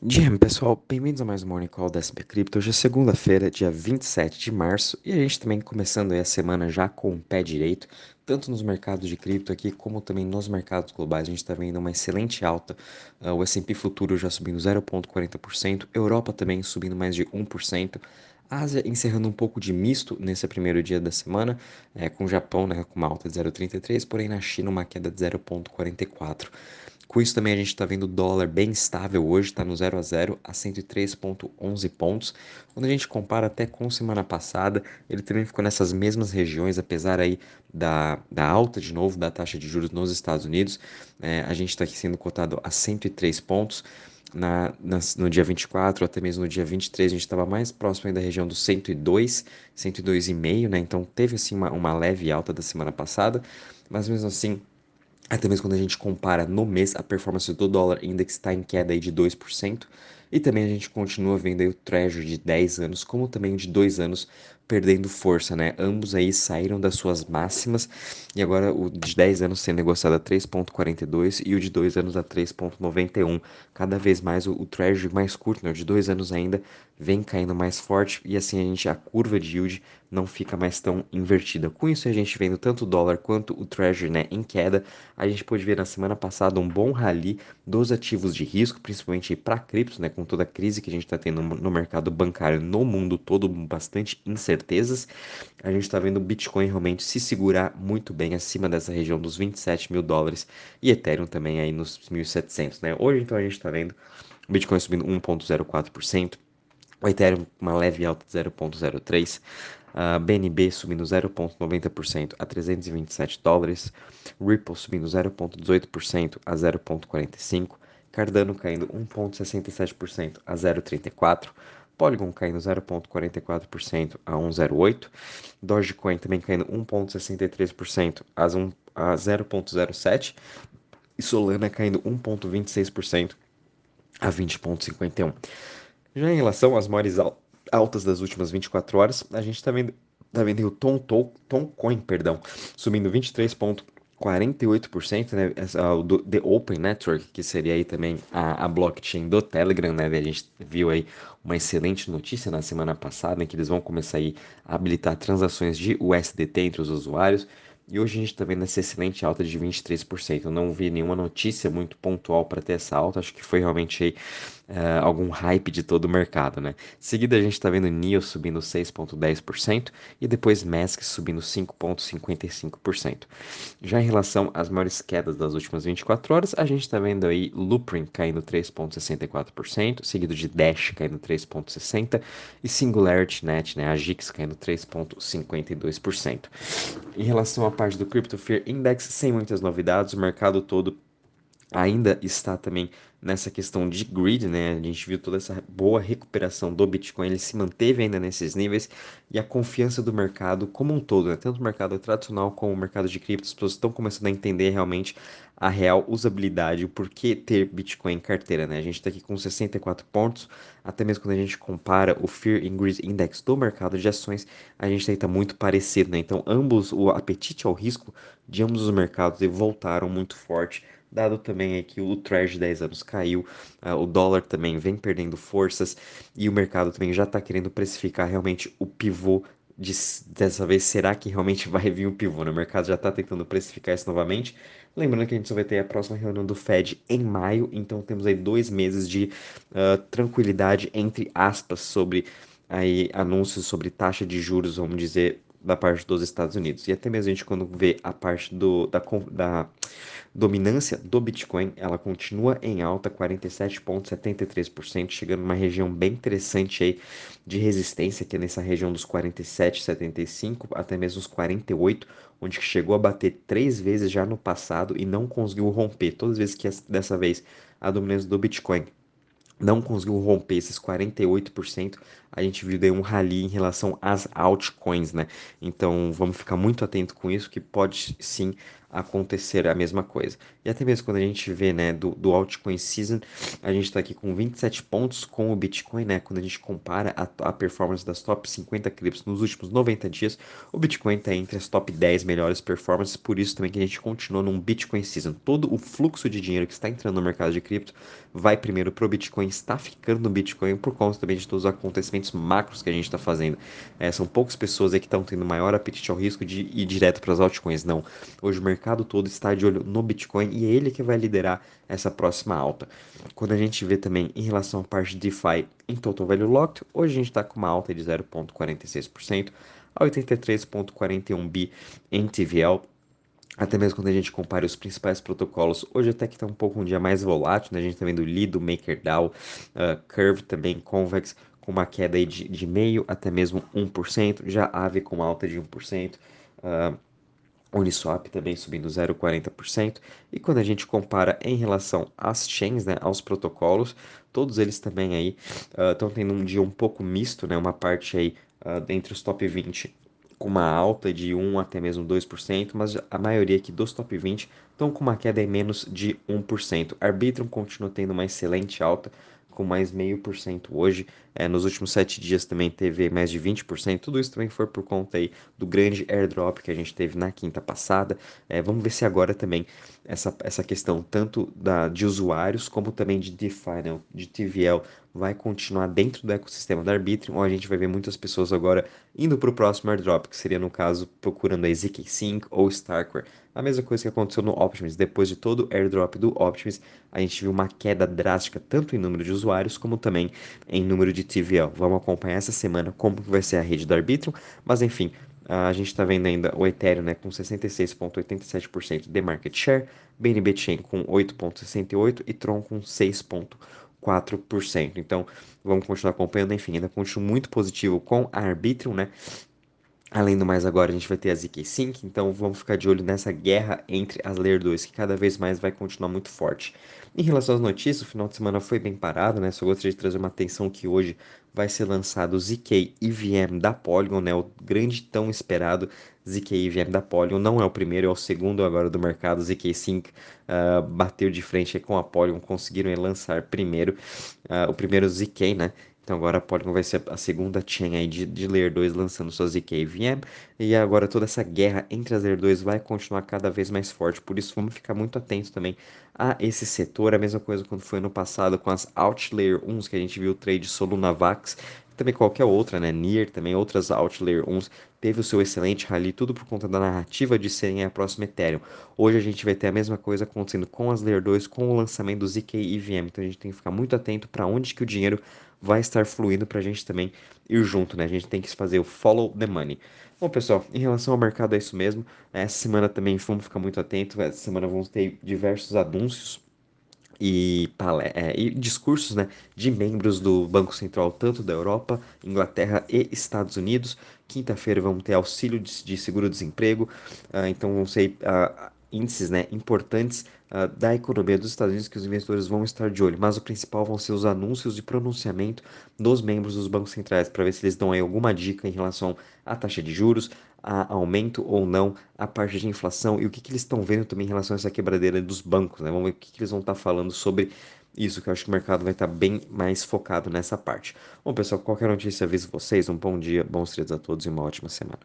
Dia, pessoal, bem-vindos a mais um Morning Call da SP Crypto. Hoje é segunda-feira, dia 27 de março, e a gente também começando a semana já com o pé direito, tanto nos mercados de cripto aqui, como também nos mercados globais. A gente está vendo uma excelente alta, uh, o S&P Futuro já subindo 0,40%, Europa também subindo mais de 1%, Ásia encerrando um pouco de misto nesse primeiro dia da semana, é, com o Japão né, com uma alta de 0,33, porém na China uma queda de 0,44. Com isso também a gente está vendo o dólar bem estável hoje, está no 0 a 0 a 103,11 pontos. Quando a gente compara até com semana passada, ele também ficou nessas mesmas regiões, apesar aí da, da alta de novo da taxa de juros nos Estados Unidos. É, a gente está aqui sendo cotado a 103 pontos. Na, na, no dia 24, até mesmo no dia 23, a gente estava mais próximo da região dos 102, 102,5, né? Então teve assim uma, uma leve alta da semana passada, mas mesmo assim até mesmo quando a gente compara no mês, a performance do dólar index está em queda aí de 2%. E também a gente continua vendo aí o Treasury de 10 anos, como também o de 2 anos, perdendo força, né? Ambos aí saíram das suas máximas e agora o de 10 anos sendo negociado a 3,42 e o de 2 anos a 3,91. Cada vez mais o, o Treasury mais curto, né? O de 2 anos ainda vem caindo mais forte e assim a gente a curva de yield não fica mais tão invertida. Com isso a gente vendo tanto o dólar quanto o Treasury, né, em queda, a gente pôde ver na semana passada um bom rally dos ativos de risco, principalmente para criptos, né, com toda a crise que a gente está tendo no mercado bancário no mundo todo, bastante incertezas. A gente está vendo o Bitcoin realmente se segurar muito bem acima dessa região dos 27 mil dólares e Ethereum também aí nos 1.700, né? Hoje então a gente está vendo o Bitcoin subindo 1,04%, o Ethereum uma leve alta de 0,03%, a BNB subindo 0,90% a 327 dólares, Ripple subindo 0,18% a 0,45%, Cardano caindo 1,67% a 0,34%, Polygon caindo 0,44% a 1,08%, Dogecoin também caindo 1,63% a 0,07% e Solana caindo 1,26% a 20,51%. Já em relação às maiores altas das últimas 24 horas, a gente está vendo, tá vendo o Tom, Tom, Tom Coin, perdão, subindo 23,48%, né, do The Open Network, que seria aí também a, a blockchain do Telegram, né, a gente viu aí uma excelente notícia na semana passada, em que eles vão começar aí a habilitar transações de USDT entre os usuários, e hoje a gente está vendo essa excelente alta de 23%. Eu não vi nenhuma notícia muito pontual para ter essa alta, acho que foi realmente aí, uh, algum hype de todo o mercado, né? Em seguida a gente está vendo NIO subindo 6,10% e depois Mask subindo 5,55%. Já em relação às maiores quedas das últimas 24 horas, a gente está vendo aí Loopring caindo 3,64%, seguido de Dash caindo 3,60% e Singularity Net, né, a GIX caindo 3,52%. Em relação à parte do Crypto Fear Index, sem muitas novidades, o mercado todo ainda está também nessa questão de grid, né? A gente viu toda essa boa recuperação do Bitcoin, ele se manteve ainda nesses níveis e a confiança do mercado como um todo, né? Tanto o mercado tradicional como o mercado de criptos, as pessoas estão começando a entender realmente a real usabilidade, o porquê ter Bitcoin em carteira, né? A gente está aqui com 64 pontos, até mesmo quando a gente compara o Fear and Greed Index do mercado de ações, a gente está muito parecido, né? Então, ambos, o apetite ao risco de ambos os mercados voltaram muito forte dado também que o Treasury de 10 anos caiu, uh, o dólar também vem perdendo forças e o mercado também já está querendo precificar realmente o pivô de, dessa vez, será que realmente vai vir um pivô? Né? O mercado já está tentando precificar isso novamente. Lembrando que a gente só vai ter a próxima reunião do Fed em maio, então temos aí dois meses de uh, tranquilidade, entre aspas, sobre aí, anúncios sobre taxa de juros, vamos dizer, da parte dos Estados Unidos. E até mesmo a gente quando vê a parte do, da, da dominância do Bitcoin, ela continua em alta, 47,73%, chegando numa região bem interessante aí de resistência, que é nessa região dos 47,75 até mesmo os 48, onde chegou a bater três vezes já no passado e não conseguiu romper. Todas as vezes que dessa vez a dominância do Bitcoin não conseguiu romper esses 48%, a gente viu daí um rally em relação às altcoins, né? Então vamos ficar muito atento com isso, que pode sim acontecer a mesma coisa. E até mesmo quando a gente vê, né, do, do altcoin season, a gente está aqui com 27 pontos com o Bitcoin, né, quando a gente compara a, a performance das top 50 criptos nos últimos 90 dias, o Bitcoin está entre as top 10 melhores performances, por isso também que a gente continua num Bitcoin season. Todo o fluxo de dinheiro que está entrando no mercado de cripto vai primeiro para o Bitcoin, está ficando no Bitcoin por conta também de todos os acontecimentos macros que a gente está fazendo. É, são poucas pessoas que estão tendo maior apetite ao risco de ir direto para as altcoins, não. Hoje o mercado todo está de olho no Bitcoin e é ele que vai liderar essa próxima alta. Quando a gente vê também em relação à parte de DeFi em Total Value Locked, hoje a gente está com uma alta de 0,46% a 83,41 bi em TVL. Até mesmo quando a gente compara os principais protocolos, hoje até que está um pouco um dia mais volátil, né? a gente está vendo Lido, MakerDAO, uh, Curve também, Convex, com uma queda de, de meio até mesmo 1%, já Aave com alta de 1%, uh, Uniswap também subindo 0,40%, e quando a gente compara em relação às chains, né, aos protocolos, todos eles também aí estão uh, tendo um dia um pouco misto, né, uma parte aí uh, entre os top 20 com uma alta de 1 até mesmo 2%, mas a maioria aqui dos top 20 estão com uma queda em menos de 1%. Arbitrum continua tendo uma excelente alta, com mais meio por cento hoje. É, nos últimos sete dias também teve mais de 20%. Tudo isso também foi por conta aí do grande airdrop que a gente teve na quinta passada. É, vamos ver se agora também essa, essa questão tanto da, de usuários como também de DeFi, né, de TVL, vai continuar dentro do ecossistema da Arbitrum, ou a gente vai ver muitas pessoas agora indo para o próximo airdrop, que seria no caso procurando a ZK-Sync ou Starkware. A mesma coisa que aconteceu no Optimus, depois de todo o airdrop do Optimus, a gente viu uma queda drástica tanto em número de usuários como também em número de TVL. Vamos acompanhar essa semana como vai ser a rede da Arbitrum, mas enfim, a gente está vendo ainda o Ethereum né, com 66,87% de market share, BNB Chain com 8,68% e Tron com 6,4%. Então, vamos continuar acompanhando. Enfim, ainda continuo muito positivo com a Arbitrum, né? Além do mais, agora a gente vai ter a ZK-Sync, então vamos ficar de olho nessa guerra entre as Layer 2, que cada vez mais vai continuar muito forte. Em relação às notícias, o final de semana foi bem parado, né? Só gostaria de trazer uma atenção que hoje vai ser lançado o ZK EVM da Polygon, né? O grande tão esperado ZK EVM da Polygon. Não é o primeiro, é o segundo agora do mercado. ZK Sync uh, bateu de frente com a Polygon, conseguiram lançar primeiro uh, o primeiro ZK, né? Então agora a Polygon vai ser a segunda chain aí de, de Layer 2 lançando sua ZK VM. E agora toda essa guerra entre as Layer 2 vai continuar cada vez mais forte. Por isso vamos ficar muito atentos também a esse setor. A mesma coisa quando foi no passado com as Outlayer 1 que a gente viu o trade Solunavax também qualquer outra, né? Nier, também outras Outlayer 1 teve o seu excelente rally, tudo por conta da narrativa de serem a próxima Ethereum. Hoje a gente vai ter a mesma coisa acontecendo com as Layer 2, com o lançamento do ZK EVM, então a gente tem que ficar muito atento para onde que o dinheiro vai estar fluindo para a gente também ir junto, né? A gente tem que fazer o follow the money. Bom, pessoal, em relação ao mercado é isso mesmo. Essa semana também vamos ficar muito atento. Essa semana vamos ter diversos anúncios e, é, e, discursos né, de membros do Banco Central, tanto da Europa, Inglaterra e Estados Unidos. Quinta-feira vamos ter auxílio de, de seguro-desemprego, uh, então vão ser uh, índices né, importantes uh, da economia dos Estados Unidos que os investidores vão estar de olho, mas o principal vão ser os anúncios de pronunciamento dos membros dos bancos centrais, para ver se eles dão aí alguma dica em relação à taxa de juros, a aumento ou não, a parte de inflação e o que, que eles estão vendo também em relação a essa quebradeira dos bancos. Né? Vamos ver o que, que eles vão estar falando sobre isso, que eu acho que o mercado vai estar bem mais focado nessa parte. Bom, pessoal, qualquer notícia aviso vocês. Um bom dia, bons trades a todos e uma ótima semana.